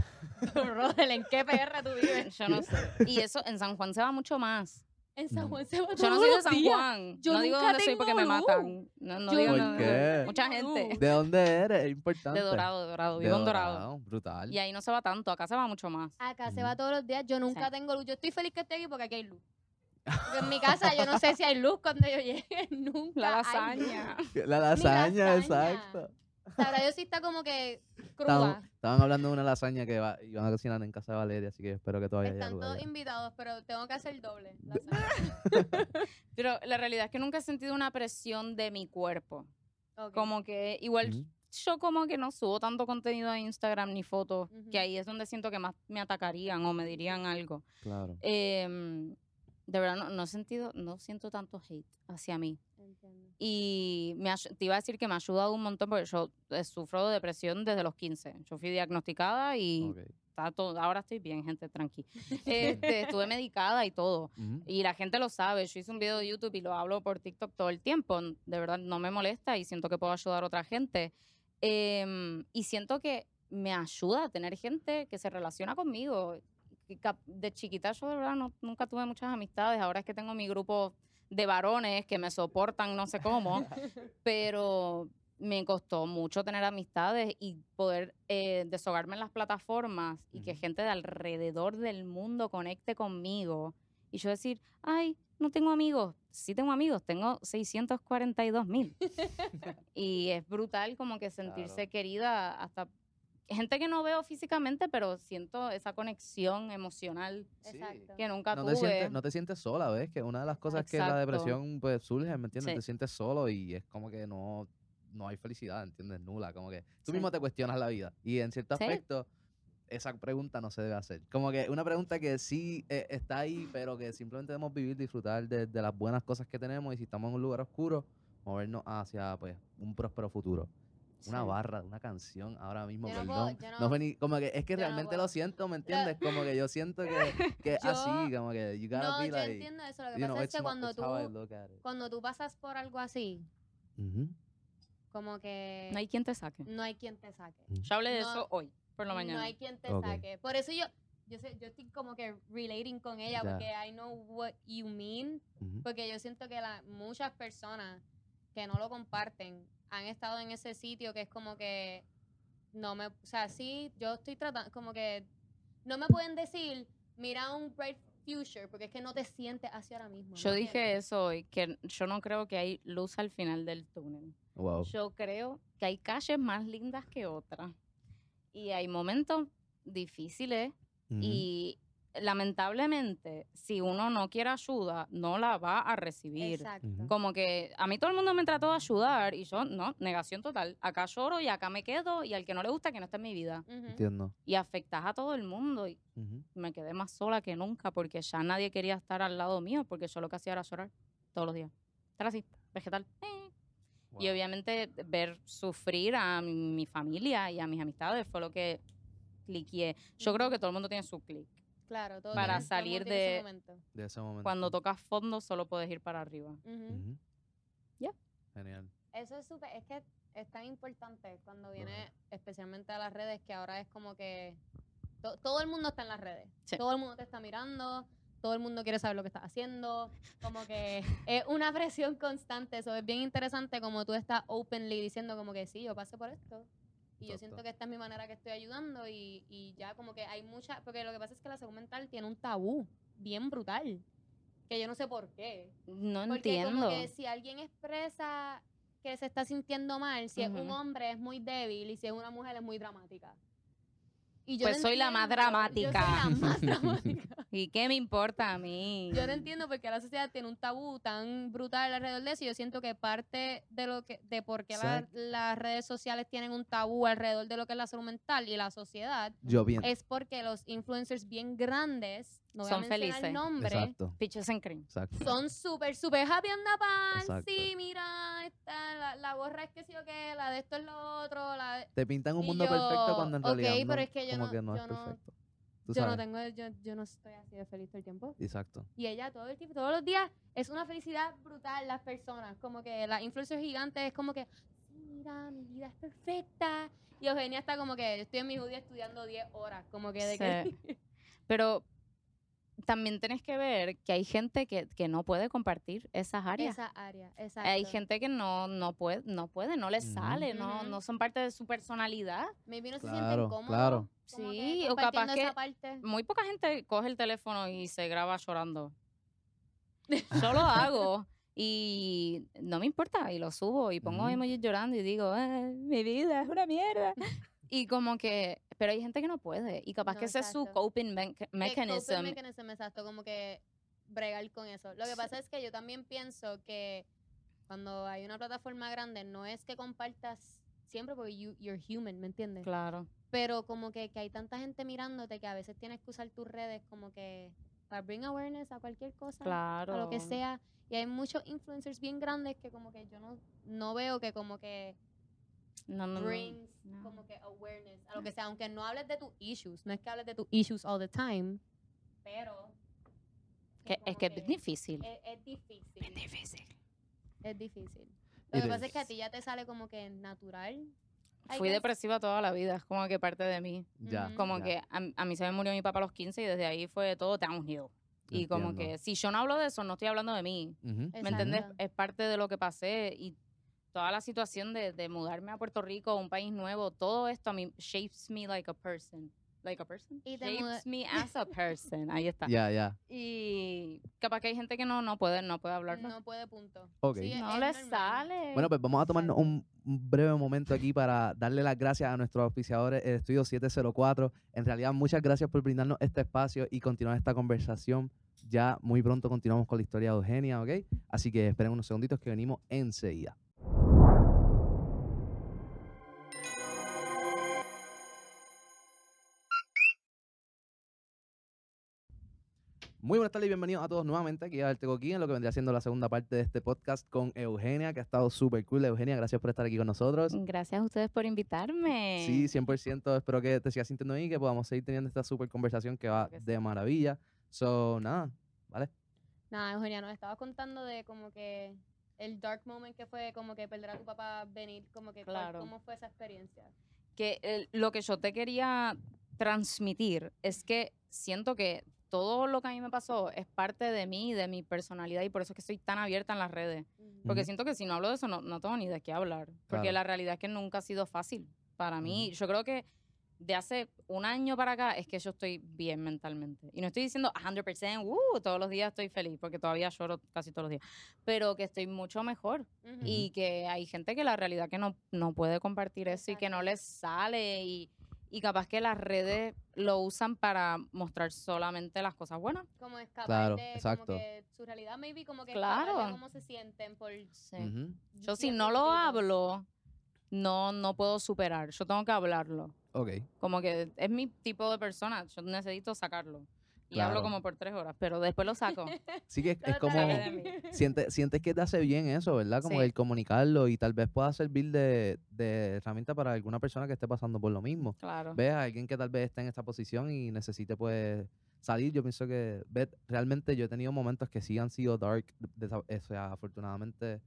brother, ¿en qué PR tú vives? Yo no sé. Y eso en San Juan se va mucho más. En San. Juan se va Yo no soy de San. Juan. Yo no digo dónde soy porque me matan. No, no Yo digo ¿Por no- qué? Mucha gente. ¿De dónde eres? Es importante. De Dorado, de Dorado. Vivo en Dorado. Brutal. Y ahí no se va tanto. Acá se va mucho más. Acá se va todos los días. Yo nunca Sí. tengo luz. Yo estoy feliz que esté aquí porque aquí hay luz. Porque en mi casa yo no sé si hay luz cuando yo llegue. Nunca. La hay luz. lasaña. La lasaña, lasaña. exacto. Sabrá Dios si está como que Estaban, cruda. estaban hablando de una lasaña que va, iban a cocinar en casa de Valeria, así que espero que todavía haya Están luz todos allá. invitados, pero tengo que hacer doble. lasaña. Pero la realidad es que nunca he sentido una presión de mi cuerpo. Ok. Como que igual yo como que no subo tanto contenido a Instagram ni fotos, que ahí es donde siento que más me atacarían o me dirían algo. Claro. Em, de verdad no, no he sentido, no siento tanto hate hacia mí. Entiendo. Y me, te iba a decir que me ha ayudado un montón porque yo eh, sufro de depresión desde los 15. Yo fui diagnosticada y Ok. está todo, ahora estoy bien, gente, tranqui. Este, estuve medicada y todo. Ujú. Y la gente lo sabe. Yo hice un video de YouTube y lo hablo por TikTok todo el tiempo. De verdad, no me molesta y siento que puedo ayudar a otra gente. Em, y siento que me ayuda a tener gente que se relaciona conmigo. De chiquita yo de verdad no- nunca tuve muchas amistades. Ahora es que tengo mi grupo de varones que me soportan no sé cómo. pero me costó mucho tener amistades y poder eh, deshogarme en las plataformas y que gente de alrededor del mundo conecte conmigo. Y yo decir, ay, no tengo amigos. Sí tengo amigos, tengo 642 mil. y es brutal como que sentirse Claro. querida hasta gente que no veo físicamente, pero siento esa conexión emocional Sí. Exacto. que nunca no tuve. te, sientes, no te sientes sola, ¿ves? Que una de las cosas que la Exacto. depresión pues surge, ¿me entiendes? Sí. Te sientes solo y es como que no, no hay felicidad, ¿entiendes? Nula, como que tú Sí. mismo te cuestionas la vida y en cierto Sí. aspecto esa pregunta no se debe hacer. Como que una pregunta que sí eh, está ahí, pero que simplemente debemos vivir, disfrutar de, de las buenas cosas que tenemos y si estamos en un lugar oscuro, movernos hacia pues un próspero futuro. Una Sí. barra, una canción ahora mismo, Yo no puedo- perdón. no no- fue ni- como que es que realmente lo siento, ¿me entiendes? Como que yo siento que, que Yo- así, como que you gotta No, be yo like, entiendo eso. Lo que you know, pasa es que cuando tú, cuando tú pasas por algo así, Ujú, como que No hay quien te saque. no hay quien te saque. ujú. Yo hablé de No, eso hoy, por la mañana. No hay quien te Ok. saque. Por eso yo, yo, sé, yo estoy como que relating con ella, Ya. porque I know what you mean. Ujú. Porque yo siento que la, muchas personas que no lo comparten han estado en ese sitio que es como que no me, o sea, sí, yo estoy tratando, como que no me pueden decir, mira un bright future, porque es que no te sientes así ahora mismo. Yo ¿me dije eso hoy, que yo no creo que hay luz al final del túnel. Wow. Yo creo que hay calles más lindas que otras. Y hay momentos difíciles y lamentablemente, si uno no quiere ayuda, no la va a recibir. Exacto. Como que a mí todo el mundo me trató de ayudar y yo, no, negación total. Acá lloro y acá me quedo y al que no le gusta que no esté en mi vida. Ujú. Entiendo. Y afectas a todo el mundo y me quedé más sola que nunca porque ya nadie quería estar al lado mío porque yo lo que hacía era llorar todos los días. Estar así, vegetal. eh. Y Wow. obviamente ver sufrir a mi, mi familia y a mis amistades fue lo que cliqué. Yo creo que todo el mundo tiene su clic. Claro, todo para tiene- todo salir tiene ese de- momento. De ese momento. Cuando tocas fondo solo puedes ir para arriba. Ujú. Ya. Genial. Eso es súper, es que es tan importante cuando viene especialmente a las redes que ahora es como que to- todo el mundo está en las redes. Sí. Todo el mundo te está mirando, todo el mundo quiere saber lo que estás haciendo. Como que es una presión constante. Eso es bien interesante como tú estás openly diciendo como que sí, yo pasé por esto. Y yo siento que esta es mi manera que estoy ayudando y, y ya como que hay mucha, porque lo que pasa es que la salud mental tiene un tabú bien brutal. Que yo no sé por qué. No Porque entiendo. como que si alguien expresa que se está sintiendo mal, si es un hombre es muy débil y si es una mujer es muy dramática. Y yo Pues soy la más entiendo, dramática. Yo soy la más dramática. ¿Y qué me importa a mí? Yo no entiendo por qué la sociedad tiene un tabú tan brutal alrededor de eso. y Yo siento que parte de lo que de por qué la- las redes sociales tienen un tabú alrededor de lo que es la salud mental y la sociedad Yo bien. es porque los influencers bien grandes, no Son felices. nombre, Exacto. Pitches and cream. Exacto. son súper, súper happy on the pan. Sí, mira, esta, la, la gorra es que sí o qué, la de esto es lo otro. La de- Te pintan un Y mundo perfecto cuando en ok, realidad no, pero es que yo como no- que no yo es no- perfecto. Tú yo no tengo, yo, yo no estoy así de feliz todo el tiempo. Exacto. Y ella todo el tiempo, todos los días, es una felicidad brutal las personas. Como que las influencers gigantes es como que, mira, mi vida es perfecta. Y Eugenia está como que, yo estoy en mi judía estudiando 10 horas. Como que de que... Pero también tenés que ver que hay gente que, que no puede compartir esas áreas. Esa área, exacto. Hay gente que no, no puede, no puede, no les Ujú. sale, no, no son parte de su personalad. Maybe no se Claro, sienten cómodos. claro. Sí, o capaz que- parte. Muy poca gente coge el teléfono y se graba llorando. Yo lo hago y no me importa y lo subo y pongo emojis llorando y digo, "Eh, mi vida es una mierda. y como que, pero hay gente que no puede y capaz No, que ese es su coping me- mechanism. coping mechanism, exacto, como que bregar con eso. Lo que pasa es que yo también pienso que cuando hay una plataforma grande, no es que compartas siempre porque you, you're human, ¿me entiendes? Claro. Pero como que, que hay tanta gente mirándote que a veces tienes que usar tus redes como que para bring awareness a cualquier cosa, Claro. a lo que sea. Y hay muchos influencers bien grandes que como que yo no, no veo que como que No, no, brings no. como que awareness a lo que sea, aunque no hables de tus issues, no es que hables de tus issues all the time, pero Que- es como que es difícil. es, es difícil. Es difícil. Es difícil. Lo It que pasa es que a is. ti ya te sale como que natural. I Fui depresiva toda la vida, es como que parte de mí. Ya. Como ya. que a, a mí se me murió mi papá a los 15 y desde ahí fue todo downhill. Y como que si yo no hablo de eso, no estoy hablando de mí. Ujú. ¿Me entiendes? Es parte de lo que pasé y toda la situación de, de mudarme a Puerto Rico, un país nuevo, todo esto a mí shapes me like a person. Like a person? Y Shapes me as a person. Ahí está. Ya, ya. Y capaz que hay gente que no, no puede, no puede hablarlo. No puede punto. Ok. Sí, no le sale. Bueno, pues vamos a tomarnos un, un breve momento aquí para darle las gracias a nuestros auspiciadores, el Estudio 704. En realidad, muchas gracias por brindarnos este espacio y continuar esta conversación. Ya muy pronto continuamos con la historia de Eugenia, ¿ok? Así que esperen unos segunditos que venimos enseguida. Muy buenas tardes y bienvenidos a todos nuevamente aquí a Arteco aquí en lo que vendría siendo la segunda parte de este podcast con Eugenia, que ha estado súper cool. Eugenia, gracias por estar aquí con nosotros. Gracias a ustedes por invitarme. Sí, 100%. Espero que te sigas sintiendo bien y que podamos seguir teniendo esta súper conversación que va que de sí. maravilla. So, nada, ¿vale? Nada, Eugenia, nos estabas contando de como que el dark moment que fue como que perder a tu papá, venir, como que cuál- Claro. cómo fue esa experiencia. que el- lo que yo te quería transmitir es que siento que todo lo que a mí me pasó es parte de mí, de mi personalidad y por eso es que estoy tan abierta en las redes. Porque siento que si no hablo de eso no, no tengo ni de qué hablar. Porque Claro. la realidad es que nunca ha sido fácil para mí. Yo creo que de hace un año para acá es que yo estoy bien mentalmente. Y no estoy diciendo 100%, uh, todos los días estoy feliz, porque todavía lloro casi todos los días. Pero que estoy mucho mejor y que hay gente que la realidad que no, no puede compartir eso y que no les sale y, y capaz que las redes lo usan para mostrar solamente las cosas buenas. como escapar Claro, de exacto. como que su realidad, maybe como que Claro. escapar de cómo se sienten por Sí. Ujú. Yo si no lo hablo, no, no puedo superar. Yo tengo que hablarlo. Ok. Como que es mi tipo de persona. Yo necesito sacarlo. Y Claro. hablo como por tres horas, pero después lo saco. Sí que es, es como... está. Sientes, sientes que te hace bien eso, ¿verdad? Como Sí. el comunicarlo y tal vez pueda servir de, de herramienta para alguna persona que esté pasando por lo mismo. Claro. Ves a alguien que tal vez esté en esta posición y necesite pues salir. Yo pienso que ve, realmente yo he tenido momentos que sí han sido dark, o sea, afortunadamente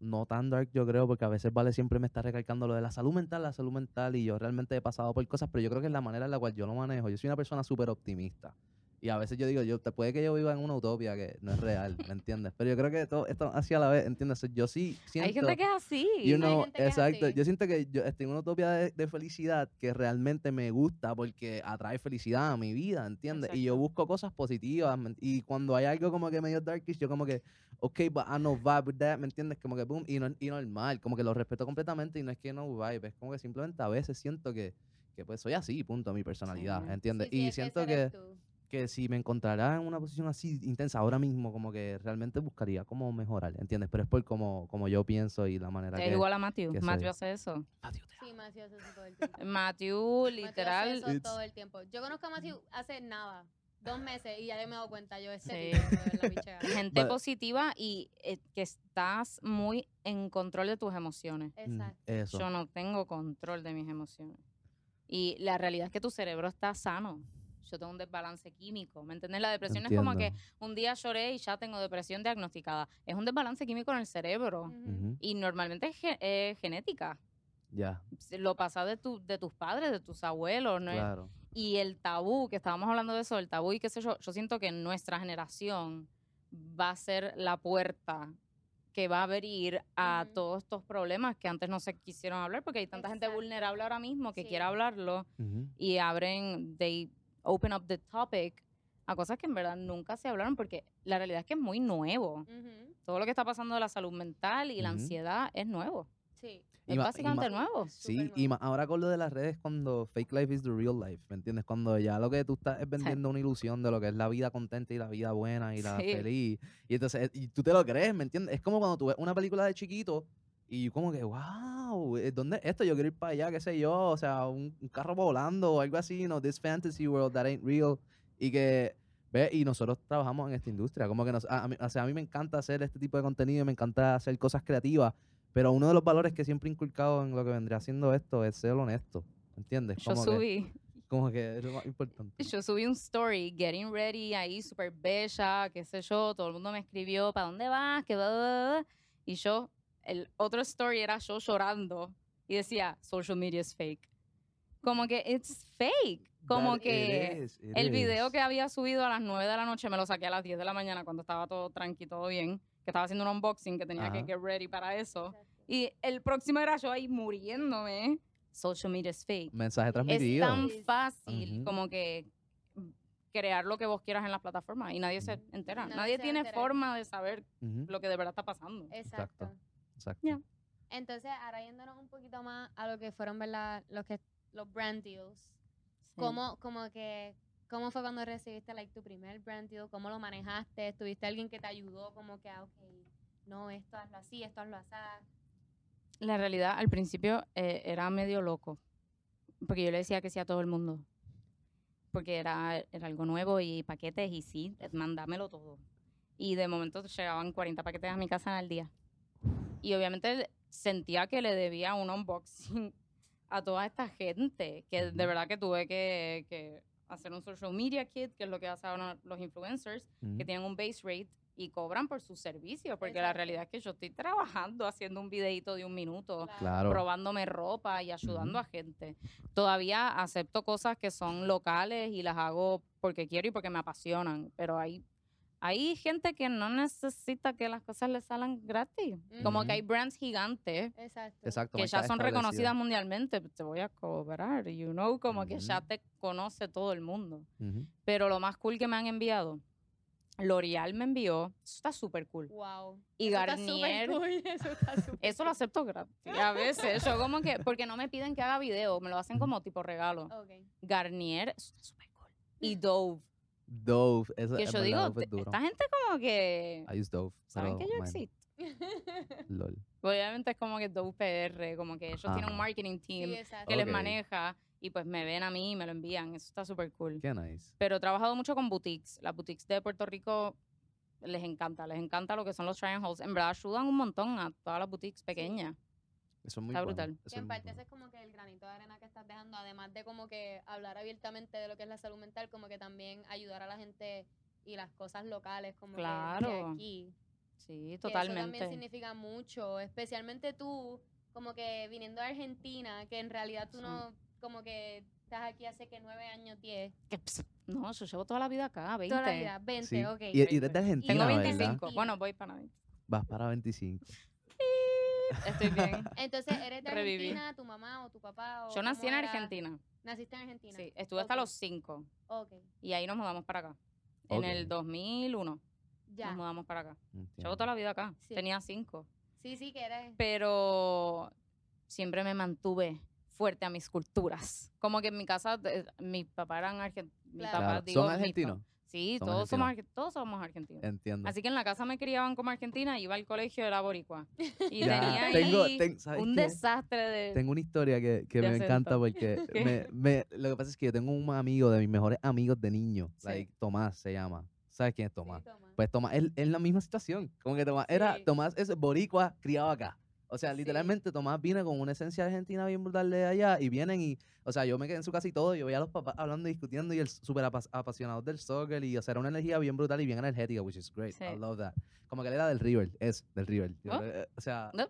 no tan dark yo creo, porque a veces Vale siempre me está recalcando lo de la salud mental, la salud mental, y yo realmente he pasado por cosas, pero yo creo que es la manera en la cual yo lo manejo. Yo soy una persona súper optimista. Y a veces yo digo, yo te puede que yo viva en una utopia que no es real, ¿me entiendes? Pero yo creo que todo esto así a la vez, ¿entiendes? Yo sí siento... Hay gente que es así. You Hay know, gente que es exacto. así. Yo siento que yo estoy en una utopía de, de felicidad que realmente me gusta porque atrae felicidad a mi vida, ¿entiendes? Y yo busco cosas positivas. ¿me ent- Y cuando hay algo como que medio darkish, yo como que, ok, but I no vibe with that, ¿me entiendes? Como que, boom, y, no, y normal, como que lo respeto completamente y no es que no vibe, es como que simplemente a veces siento que, que pues soy así, punto, mi personalidad, Sí. ¿entiendes? Sí, sí, y siento que, tú. Que si me encontrara en una posición así intensa ahora mismo, como que realmente buscaría cómo mejorar, ¿entiendes? Pero es por como, como yo pienso y la manera que... igual a Matthew. que Matthew hace eso. Matthew, te Sí, Matthew hace eso todo el tiempo. Matthew, Matthew hace literal. eso todo el tiempo. Yo conozco a Matthew hace nada, dos meses, y ya yo me he dado cuenta, yo este Sí. tipo, de. Gente But- positiva y eh, que estás muy en control de tus emociones. Mm, Exacto. Eso. Yo no tengo control de mis emociones. Y la realidad es que tu cerebro está sano. Yo tengo un desbalance químico. ¿Me entiendes? La depresión es como que Entiendo. un día lloré y ya tengo depresión diagnosticada. Es un desbalance químico en el cerebro. Ujú. Ujú, Y normalmente es ge- eh, genética. Ya, Lo pasa de, tu, de tus padres, de tus abuelos. ¿no? claro. Y el tabú, que estábamos hablando de eso, el tabú y qué sé yo, yo siento que nuestra generación va a ser la puerta que va a abrir a Ujú. todos estos problemas que antes no se quisieron hablar porque hay tanta gente Exacto. vulnerable ahora mismo que Sí. quiere hablarlo Ujú, y abren, they open up the topic a cosas que en verdad nunca se hablaron porque la realidad es que es muy nuevo. Todo lo que está pasando de la salud mental y la ansiedad es nuevo. Sí. Y Es y básicamente ma- nuevo. Sí, y ma- ahora con lo de las redes, cuando fake life is the real life, ¿me entiendes? Cuando ya lo que tú estás es vendiendo una ilusión de lo que es la vida contenta y la vida buena y la Sí. feliz. Y entonces, y tú te lo crees, ¿me entiendes? Es como cuando tú ves una película de chiquito y como que, wow, eh, ¿dónde es esto? Yo quiero ir para allá, qué sé yo, o sea, un, un carro volando o algo así, you know, this fantasy world that ain't real. Y que ¿Ves? Y nosotros trabajamos en esta industria. Como que nos, a, a mí, o sea, a mí me encanta hacer este tipo de contenido, me encanta hacer cosas creativas, pero uno de los valores que siempre he inculcado en lo que vendría haciendo esto es ser honesto. ¿Entiendes? Yo Como que, subí, como que es lo más importante. yo subí un story, getting ready, ahí súper bella, qué sé yo, todo el mundo me escribió, ¿para dónde vas? ¿Qué va, va, va, va?". Y yo, el otro story era yo llorando y decía, social media es fake. Como que it's fake. Como That it que is, it el video is. que había subido a las 9 de la noche me lo saqué a las 10 de la mañana cuando estaba todo tranqui, todo bien, que estaba haciendo un unboxing que tenía que get ready para eso. Exacto. Y el próximo era yo ahí muriéndome. Social media es fake. Mensaje Es transmitido. tan Sí. fácil como que crear lo que vos quieras en las plataformas y nadie se entera. Nadie se tiene forma de saber lo que de verdad está pasando. Exacto. Exacto. Ya. Entonces, ahora yéndonos un poquito más a lo que fueron, ¿verdad? Los, que, los brand deals. Sí. ¿Cómo, como que, ¿Cómo fue cuando recibiste like, tu primer brand deal? ¿Cómo lo manejaste? ¿Tuviste alguien que te ayudó? Como que, ah, ok, no, esto hazlo así, esto hazlo así. La realidad, al principio eh, era medio loco, porque yo le decía que sí a todo el mundo, porque era, era algo nuevo y paquetes y sí, eh, mandámelo todo. Y de momento llegaban 40 paquetes a mi casa al día. Y obviamente sentía que le debía un unboxing a toda esta gente, que de verdad que tuve que, que hacer un social media kit, que es lo que hacen ahora los influencers, que tienen un base rate y cobran por sus servicios, porque la Exacto. realidad es que yo estoy trabajando haciendo un videito de un minuto, Claro. probándome ropa y ayudando a gente. Todavía acepto cosas que son locales y las hago porque quiero y porque me apasionan, pero hay, hay gente que no necesita que las cosas les salgan gratis. Como Ujú. que hay brands gigantes Exacto. Exacto. que ya son reconocidas mundialmente, te voy a cobrar, you know, como que ya te conoce todo el mundo. Ujú. Pero lo más cool que me han enviado, L'Oreal me envió, eso está súper cool. Wow. Y Eso está súper Garnier, cool, Eso está súper Eso lo acepto gratis. A veces, yo como que, porque no me piden que haga video, me lo hacen como tipo regalo. Ok. Garnier, eso está súper cool. Y Dove, Dove. Eso, que es yo digo, Dove es duro. esta gente como que, I use Dove. ¿saben que pero, yo man, existo? Lol. Obviamente es como que Dove PR, como que ellos tienen un Ajá. marketing team sí, que les Ok. maneja y pues me ven a mí y me lo envían. Eso está súper cool. Qué nice. Pero he trabajado mucho con boutiques. Las boutiques de Puerto Rico les encanta, les encanta lo que son los try and holds. En verdad ayudan un montón a todas las boutiques pequeñas. Eso es muy Está bueno, brutal. eso Que es en muy parte ese es como que el granito de arena que estás dejando, además de como que hablar abiertamente de lo que es la salud mental, como que también ayudar a la gente y las cosas locales, como que de Claro. aquí. Sí, Que Eso también totalmente. significa mucho, especialmente tú, como que viniendo de Argentina, que en realidad tú Sí. no, como que estás aquí hace que nueve años, diez, Que, pss, No, yo llevo toda la vida acá, 20. toda la vida, 20, Sí. ok. Y, y eres de Argentina, Tengo ¿verdad? 25. Bueno, voy para 20. Vas para 25. Estoy bien. Entonces, ¿eres de Reviví. Argentina, tu mamá o tu papá? O Yo nací en era? Argentina. Naciste en Argentina. Sí, estuve hasta los 5. Ok, Y ahí nos mudamos para acá. En el Ok. 2001 ya. nos mudamos para acá. Entiendo. Llevo toda la vida acá. Sí. Tenía 5. Sí, sí, que eres. Pero siempre me mantuve fuerte a mis culturas. Como que en mi casa, eh, mis papás eran argentinos. Claro. Claro. digo, ¿Son argentinos? Sí, todos somos, todos somos argentinos. Entiendo. Así que en la casa me criaban como argentina, iba al colegio, era boricua. Y Ya, tenía ahí tengo- ten- ¿sabes un qué? desastre de... Tengo una historia que, que de me encanta porque me, me- lo que pasa es que yo tengo un amigo de mis mejores amigos de niño, Sí. like, Tomás se llama. ¿Sabes quién es Tomás? Sí, toma. Pues Tomás, él es la misma situación. Como que Tomás era. Tomás es boricua criado acá. O sea, Sí. literalmente Tomás viene con una esencia argentina bien brutal de allá y vienen y, o sea, yo me quedé en su casa y todo, yo veía a los papás hablando y discutiendo y él súper apas- apasionado del soccer y, o sea, era una energía bien brutal y bien energética, which is great. Sí. I love that. Como que él era del River, es del River. ¿Oh? eh, O sea, ¿No?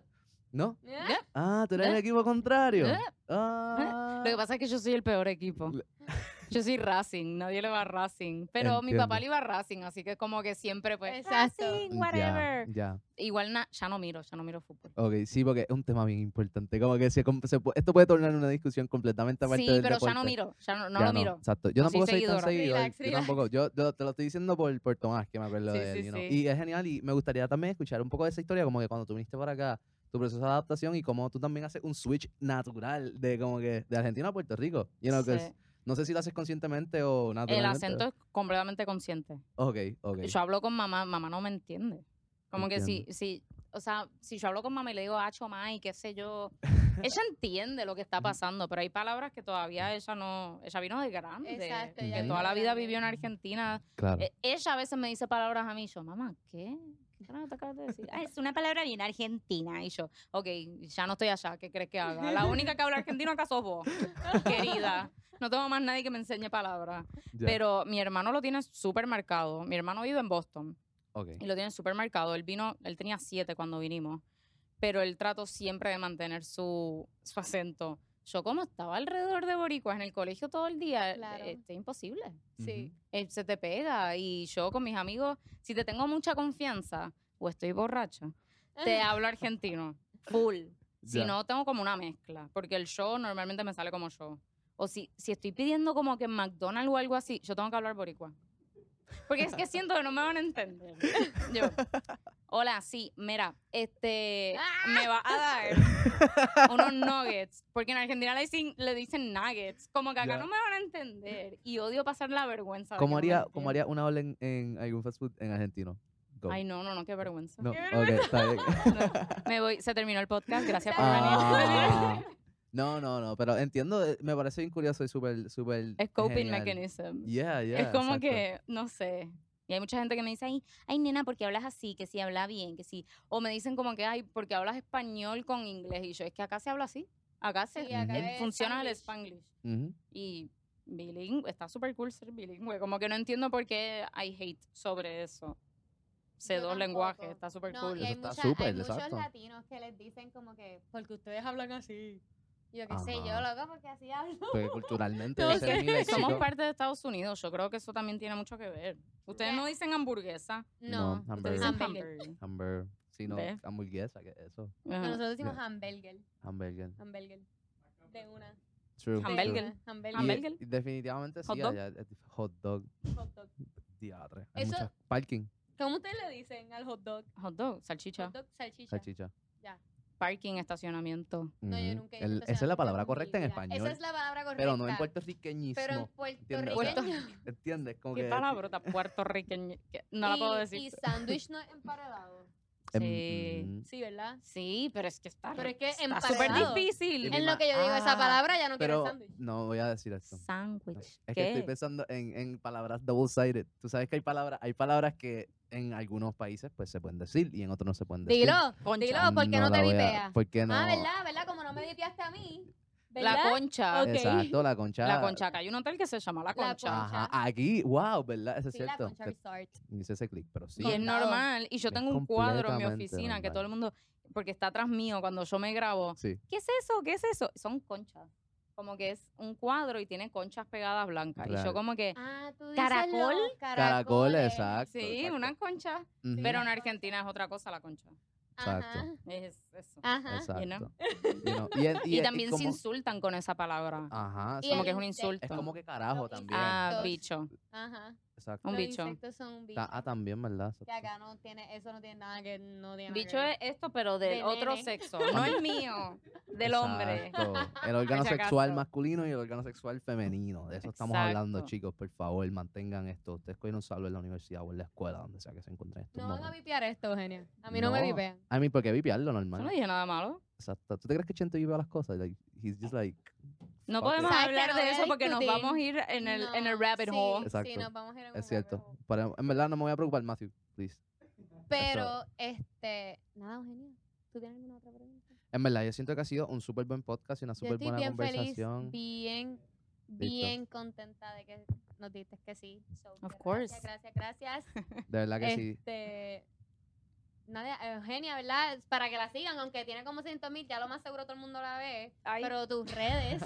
¿No? ¿Ya? Ah, tú eres ¿Eh? el equipo contrario. ¿Eh? Ah. Lo que pasa es que yo soy el peor equipo. Yo soy Racing, nadie le va a Racing. Pero mi papá Entiendo. le iba a Racing, así que como que siempre pues Exacto. Racing, Ya, whatever. Ya, Igual na- ya no miro, ya no miro fútbol. Ok, sí, porque es un tema bien importante. Como que se, se esto puede tornar una discusión completamente aparte Sí, del pero ya no miro, ya no, no Ya lo miro. Exacto. Yo No tampoco soy tan seguidor. Relax, yo relax. tampoco. Yo, yo te lo estoy diciendo por, por Tomás, que me acuerdo Sí, de él. sí, you know. sí. Y es genial y me gustaría también escuchar un poco de esa historia, como que cuando tú viniste para acá, tu proceso de adaptación y cómo tú también haces un switch natural de como que de Argentina a Puerto Rico. You know, Sí. no sé si lo haces conscientemente o naturalmente. El acento es completamente consciente. Ok, ok. Yo hablo con mamá, mamá no me entiende. Como que si, si, o sea, si yo hablo con mamá y le digo, acho, ma, y qué sé yo, ella entiende lo que está pasando, pero hay palabras que todavía ella no, ella vino de grande. Exacto, que toda la vida vivió en Argentina. Claro. Eh, ella a veces me dice palabras a mí, y yo, mamá, ¿qué? ¿Qué carajo te acabas de decir? "Ah, es una palabra bien argentina. Y yo, ok, ya no estoy allá, ¿qué crees que haga? La única que habla argentino acá sos vos, querida. No tengo más nadie que me enseñe palabras. Pero mi hermano lo tiene súper marcado. Mi hermano vive en Boston Ok. y lo tiene súper marcado. Él vino, él tenía siete cuando vinimos, pero él trató siempre de mantener su, su acento. Yo como estaba alrededor de boricuas en el colegio todo el día, Claro. es imposible. Sí. Eh, se te pega y yo con mis amigos, si te tengo mucha confianza o estoy borracha, te hablo argentino, full. Si no, tengo como una mezcla, porque el show normalmente me sale como show. O si, si estoy pidiendo como que en McDonald's o algo así, yo tengo que hablar boricua. Porque es que siento que no me van a entender. Yo, hola, sí, mira, este, me va a dar unos nuggets, porque en Argentina le dicen, le dicen nuggets, como que acá Ya. no me van a entender. Y odio pasar la vergüenza. ¿Cómo no haría, ¿Cómo haría una orden en algún fast food en argentino? Go. Ay, no, no, no, qué vergüenza. No, Qué está bien. Me voy, se terminó el podcast, gracias por Ah, venir. no, no, no, pero entiendo, eh, me parece bien curioso y súper, súper Es coping genial. mechanism. Yeah, yeah, es como exacto. que, no sé. Y hay mucha gente que me dice, ay, ay, nena, porque hablas así? Que si habla bien, que sí. O me dicen como que, ay, porque hablas español con inglés. Y yo, es que acá se habla así. Acá se Sí, acá funciona el Spanglish. spanglish. Ujú. Y bilingüe, está súper cool ser bilingüe. Como que no entiendo por qué hay hate sobre eso. Sé dos lenguajes, está súper No, cool. y hay, Eso está mucha- súper, hay muchos exacto. latinos que les dicen como que, porque ustedes hablan así. Yo qué sé, yo loco porque así hablo. Porque culturalmente No, ese es es mi que léxico. somos parte de Estados Unidos. Yo creo que eso también tiene mucho que ver. Ustedes no dicen hamburguesa, No, No, hamburger. Hamburger. hamburger. Hamburger. Sí, no, ¿Ves? hamburguesa, que eso. Ajá. nosotros decimos Ya. hamburger, Hamburger. hamburger. De una. True. Hamburger. hamburger. Y- definitivamente sí, Hot dog. allá es hot dog, Hot dog. Hay Eso- muchas. Parking, ¿Cómo ustedes le dicen al hot dog? Hot dog, salchicha. Hot dog, salchicha. salchicha. Parking, estacionamiento. No, yo nunca he ido a El- un esa es la estacionamiento palabra en mi correcta en vida. español. Esa es la palabra correcta. Pero no en puertorriqueñismo. Pero en ¿entiendes? puertorriqueño. ¿Entiendes? Como ¿Qué que, palabrota puertorriqueña? que No la puedo Y- decir. Y sándwich no es emparedado. Em, Sí. mm, Sí, ¿verdad? Sí, pero es que está, Pero es que está súper difícil. En lo que yo digo esa Ah, palabra ya no quiero Pero sándwich. no voy a decir esto. Sándwich. Es que ¿Qué? estoy pensando en, en palabras double-sided. Tú sabes que hay palabras, hay palabras que en algunos países pues se pueden decir y en otros no se pueden decir. Dilo, Concha. dilo, ¿por qué no, la te vipeas? ¿Por qué no? Ah, ¿verdad? ¿Verdad? Como no me vipeaste a mí. ¿Verdad? La concha. Ok. Exacto, la concha. La concha. Acá hay un hotel que se llama La La Concha. Concha. Ajá, aquí, wow, ¿verdad? Eso es Sí, la cierto. concha resort. Hice ese clic, pero sí. Y es normal. Y yo tengo un cuadro en mi oficina que todo el mundo, porque está atrás mío cuando yo me grabo. Sí. ¿Qué es eso? ¿Qué es eso? Son conchas. Como que es un cuadro y tiene conchas pegadas blancas. Y yo como que, Ah, tú dices Caracol. caracoles. exacto. sí, exacto. una concha. Pero en Argentina es otra cosa la concha. Exacto. Ajá, Es eso. ajá. Exacto. you know? You know, Y, en- Y, y- y también se como- insultan con esa palabra. Ajá, sí. como que es un insulto. Es como que carajo también. ah, bicho. Ajá. Exacto. Un Los bicho. insectos son un bicho. Ah, ah, también, ¿verdad? Que acá no tiene, eso no tiene nada que no tiene nada Bicho que es esto, pero del De otro nene. sexo. No el mío, del hombre. Exacto. El órgano si sexual acaso. masculino y el órgano sexual femenino. De eso estamos hablando, Exacto. chicos. Por favor, mantengan esto. Ustedes cogen un salvo en la universidad o en la escuela, donde sea que se encuentren estos No van a momentos. vipear esto, Eugenia. A mí no, me No. vipean. A mí, ¿por qué vipiarlo Yo normal? no dije nada malo. Exacto. ¿Tú te crees que Chente vipea las cosas? Like, he's just like... No podemos ¿Sabes que hablar de eso porque nos vamos a ir en el, en el rabbit sí, hole. Exacto. Sí, nos vamos a ir en Es cierto. Pero en verdad no me voy a preocupar, Matthew. Please. Pero, este, nada, Eugenia. ¿Tú tienes alguna otra pregunta? En verdad, yo siento que ha sido un súper buen podcast y una súper buena bien feliz, conversación. bien, bien contenta de que nos diste que sí. So, Of gracias, course. Gracias, gracias. De verdad que sí. este, Nadia, Eugenia, ¿verdad? Para que la sigan, aunque tiene como 100 mil, ya lo más seguro todo el mundo la ve. Ay. Pero tus redes,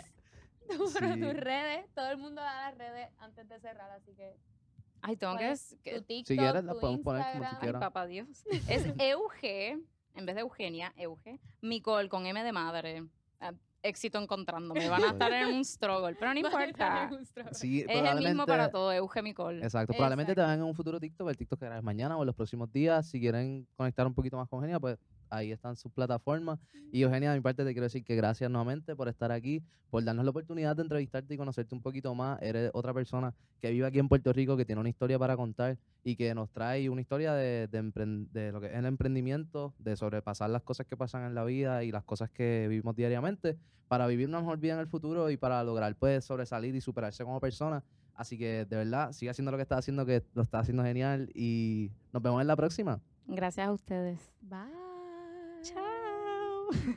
pero Sí. tus redes, todo el mundo da las redes antes de cerrar, así que Ay, tengo ¿cuál que... es es- que- tu TikTok, Si quieres, la podemos poner como tú Instagram. Ay, quieras. papá Dios. Es Euge, en vez de Eugenia, Euge. Micol con M de madre. Ah, éxito encontrándome. Van a estar en un struggle, pero no importa. Sí, Es el mismo para todo, Euge Micol. Exacto, probablemente te vean en un futuro TikTok, el TikTok que harás mañana o en los próximos días. Si quieren conectar un poquito más con Genia, pues ahí están sus plataformas. Y Eugenia, de mi parte, te quiero decir que gracias nuevamente por estar aquí, por darnos la oportunidad de entrevistarte y conocerte un poquito más. Eres otra persona que vive aquí en Puerto Rico, que tiene una historia para contar y que nos trae una historia de, de, de lo que es el emprendimiento, de sobrepasar las cosas que pasan en la vida y las cosas que vivimos diariamente para vivir una mejor vida en el futuro y para lograr pues sobresalir y superarse como persona. Así que de verdad, sigue haciendo lo que está haciendo, que lo está haciendo genial y nos vemos en la próxima. Gracias a ustedes. Bye. you